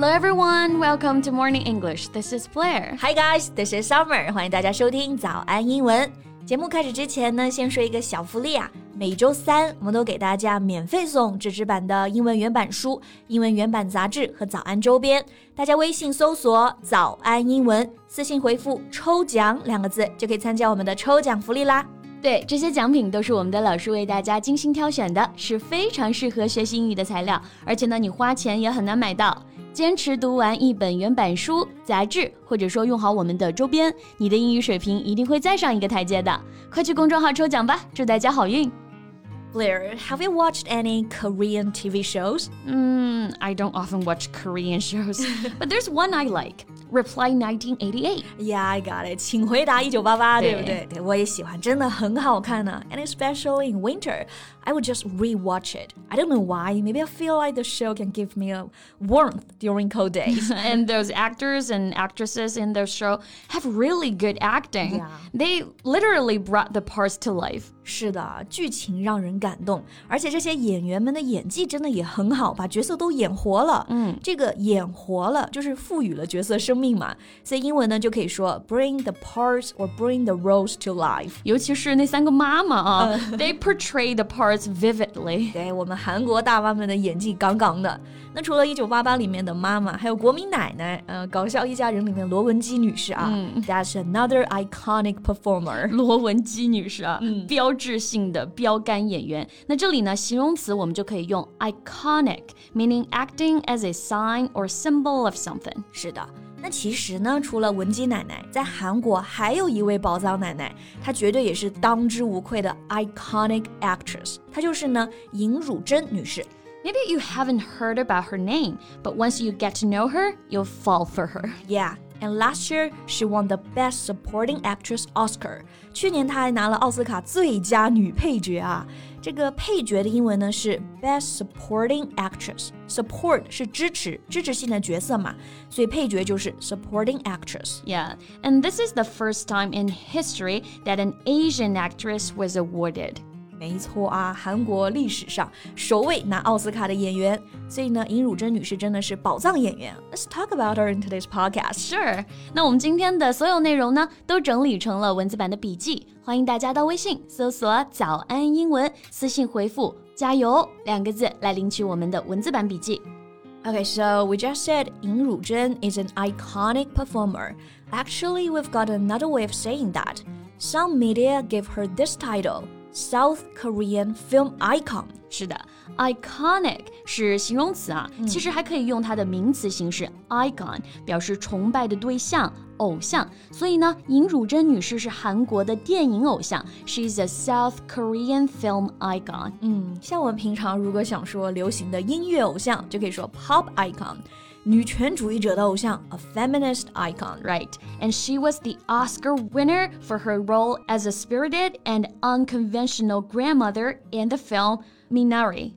Hello everyone, welcome to Morning English. This is Blair. Hi guys, this is Summer. 欢迎大家收听早安英文。节目开始之前呢，先说一个小福利啊！每周三我们都给大家免费送纸质版的英文原版书、英文原版杂志和早安周边。大家微信搜索“早安英文”，私信回复“抽奖”两个字，就可以参加我们的抽奖福利啦。对，这些奖品都是我们的老师为大家精心挑选的，是非常适合学习英语的材料，而且呢，你花钱也很难买到。坚持读完一本原版书、杂志，或者说用好我们的周边，你的英语水平一定会再上一个台阶的。快去公众号抽奖吧，祝大家好运！Blair, have you watched any Korean TV shows? Hmm, I don't often watch Korean shows, but there's one I like. Reply 1988. Yeah, I got it. 请回答一九八八，对不对？对，我也喜欢，真的很好看呢。And especially in winter, I would just rewatch it. I don't know why. Maybe I feel like the show can give me a warmth during cold days. and those actors and actresses in the show have really good acting. Yeah. They literally brought the parts to life. 是的，剧情让人感动，而且这些演员们的演技真的也很好，把角色都演活了。嗯，这个演活了就是赋予了角色生 命嘛，所以英文呢就可以说 bring the parts or bring the roles to life。尤其是那三个妈妈啊，they portray the parts vividly。对我们韩国大妈们的演技杠杠的。那除了《一九八八》里面的妈妈，还有国民奶奶，呃，《搞笑一家人》里面罗文姬女士啊、嗯、，That's another iconic performer。罗文姬女士啊，嗯、标志性的标杆演员。那这里呢，形容词我们就可以用 iconic，meaning acting as a sign or symbol of something。是的。 那其实呢，除了文姬奶奶，在韩国还有一位宝藏奶奶，她绝对也是当之无愧的 iconic actress，她就是呢尹汝贞女士。Maybe you haven't heard about her name, but once you get to know her, you'll fall for her. Yeah. And last year, she won the Best Supporting Actress Oscar. 去年她还拿了奥斯卡最佳女配角啊。这个配角的英文呢是 Best Supporting Actress。Support 是支持、支持性的角色嘛，所以配角就是 Supporting Actress。Yeah, and this is the first time in history that an Asian actress was awarded. 没错啊，韩国历史上首位拿奥斯卡的演员，所以呢，尹汝贞女士真的是宝藏演员。Let's talk about her in today's podcast. Sure. 那我们今天的所有内容呢，都整理成了文字版的笔记，欢迎大家到微信搜索“早安英文”，私信回复“加油”两个字来领取我们的文字版笔记。Okay, so we just said Yin Ruzhen is an iconic performer. Actually, we've got another way of saying that. Some media give her this title. South Korean film icon。是的，iconic 是形容词啊，嗯、其实还可以用它的名词形式 icon 表示崇拜的对象、偶像。所以呢，尹汝贞女士是韩国的电影偶像，She's a South Korean film icon。嗯，像我们平常如果想说流行的音乐偶像，就可以说 pop icon。女权主义者的偶像，a feminist icon. Right, and she was the Oscar winner for her role as a spirited and unconventional grandmother in the film Minari.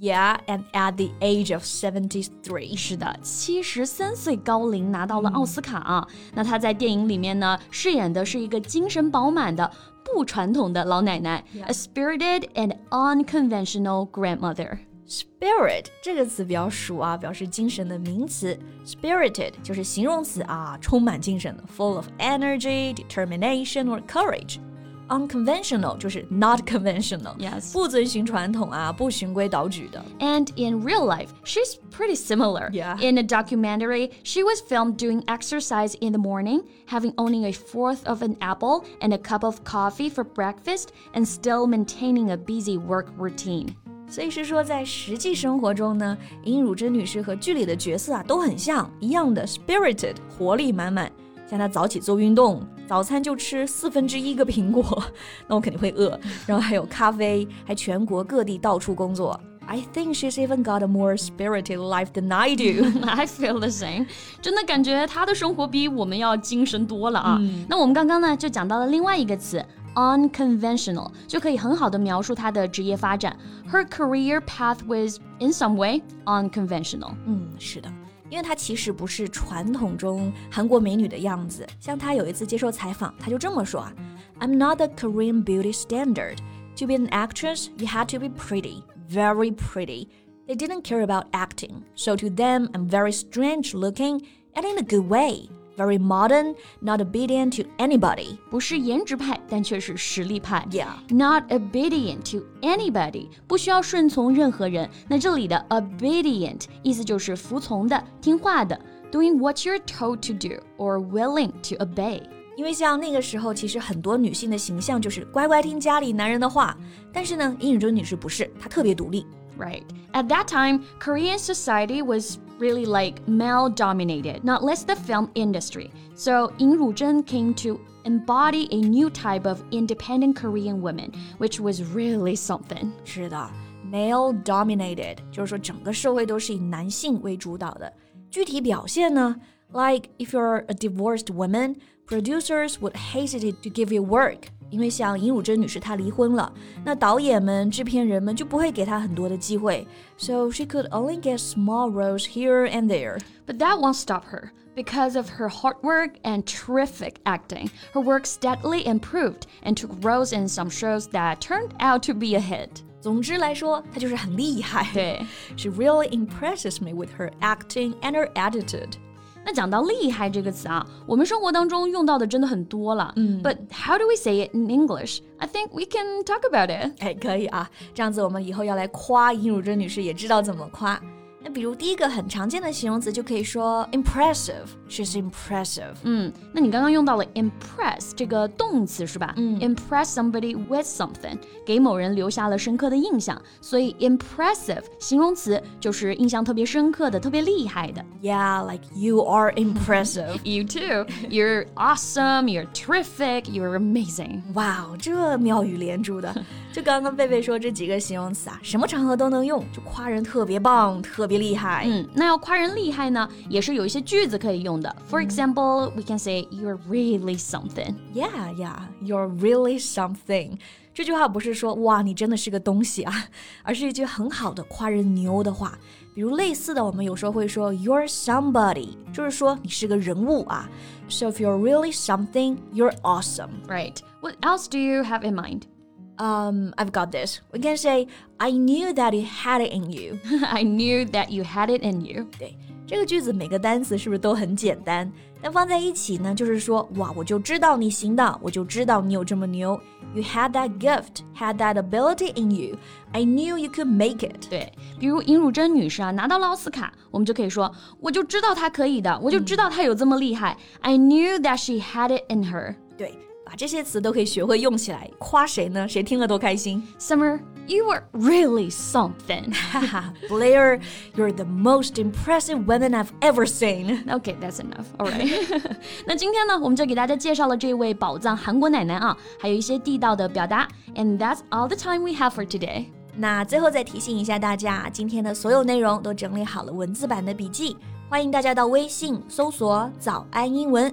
Yeah, and at the age of seventy-three. 是的，七十三岁高龄拿到了奥斯卡啊。嗯、那她在电影里面呢，饰演的是一个精神饱满的、不传统的老奶奶 Yeah. a spirited and unconventional grandmother. Spirit 这个词比较熟啊，表示精神的名词。Spirited 就是形容词啊，充满精神的，full of energy, determination or courage。Unconventional 就是 not conventional， Yes 不遵循传统啊，不循规蹈矩的。 And in real life, she's pretty similar. Yeah. In a documentary, she was filmed doing exercise in the morning, having only a fourth of an apple and a cup of coffee for breakfast, and still maintaining a busy work routine. 所以是说，在实际生活中呢，尹汝贞女士和剧里的角色啊都很像，一样的 spirited，活力满满。像她早起做运动，早餐就吃四分之一个苹果，那我肯定会饿。然后还有咖啡，还全国各地到处工作。I think she's even got a more spirited life than I do. I feel the same. 真的感觉她的生活比我们要精神多了啊。那我们刚刚呢就讲到了另外一个词 unconventional，就可以很好的描述她的职业发展。Her career path was in some way unconventional. 嗯，是的。因为她其实不是传统中韩国美女的样子。像她有一次接受采访，她就这么说啊：“I'm not the Korean beauty standard. To be an actress, you had to be pretty, very pretty. They didn't care about acting, so to them, I'm very strange looking and in a good way. very modern, not obedient to anybody. 不是颜值派，但却是实力派。Yeah. Not obedient to anybody. 不需要顺从任何人。那这里的 obedient 意思就是服从的、听话的。Doing what you're told to do or willing to obey. obey。因为像那个时候，其实很多女性的形象就是乖乖听家里男人的话，但是呢，尹汝贞女士不是，她特别独立。Right. At that time, Korean society was really like male dominated, not less the film industry. So Ying Ruzhen came to embody a new type of independent Korean woman, which was really something. 是的，male dominated，就是说整个社会都是以男性为主导的。具体表现呢，like if you're a divorced woman, producers would hesitate to give you work。 因为像尹汝贞女士她离婚了，那导演们、制片人们就不会给她很多的机会，so she could only get small roles here and there。 But that won't stop her. Because of her hard work and terrific acting, her work steadily improved and took roles in some shows that turned out to be a hit. 总之来说，她就是很厉害。对 She really impresses me with her acting and her attitude. 那讲到厉害这个词啊，我们生活当中用到的真的很多了。嗯，But how do we say it in English? I think we can talk about it. 哎，可以啊，这样子我们以后要来夸尹汝贞女士，也知道怎么夸。那比如第一个很常见的形容词就可以说 impressive。She's impressive。嗯，那你刚刚用到了 impress 这个动词是吧？嗯，impress somebody with something，给某人留下了深刻的印象。所以 impressive 形容词就是印象特别深刻的、特别厉害的。 Yeah, like you are impressive. You too. You're awesome. You're terrific. You're amazing. 哇哦，这妙语连珠的。就刚刚贝贝说这几个形容词啊，什么场合都能用，就夸人特别棒、特别 厉害。嗯，那要夸人厉害呢，也是有一些句子可以用的。For example, we can say you're really something. Yeah, yeah, you're really something. 这句话不是说哇你真的是个东西啊，而是一句很好的夸人牛的话。比如类似的，我们有时候会说 you're somebody，就是说你是个人物啊。So if you're really something, you're awesome. Right. What else do you have in mind? Um, I've got this. We can say I knew that you had it in you. I knew that you had it in you. 对，这个句子每个单词是不是都很简单？但放在一起呢，就是说，哇，我就知道你行的，我就知道你有这么牛。You had that gift, had that ability in you. I knew you could make it. 对，比如尹汝贞女士啊，拿到了奥斯卡，我们就可以说，我就知道她可以的，我就知道她有这么厉害。I knew that she had it in her. 对， 把这些词都可以学会用起来，夸谁呢？谁听了都开心。 Summer, you were really something. 哈哈，Blair, you're the most impressive woman I've ever seen. Okay, that's enough. All right. 那今天呢，我们就给大家介绍了这位宝藏韩国奶奶啊，还有一些地道的表达。And that's all the time we have for today. 那最后再提醒一下大家，今天的所有内容都整理好了文字版的笔记，欢迎大家到微信搜索“早安英文”，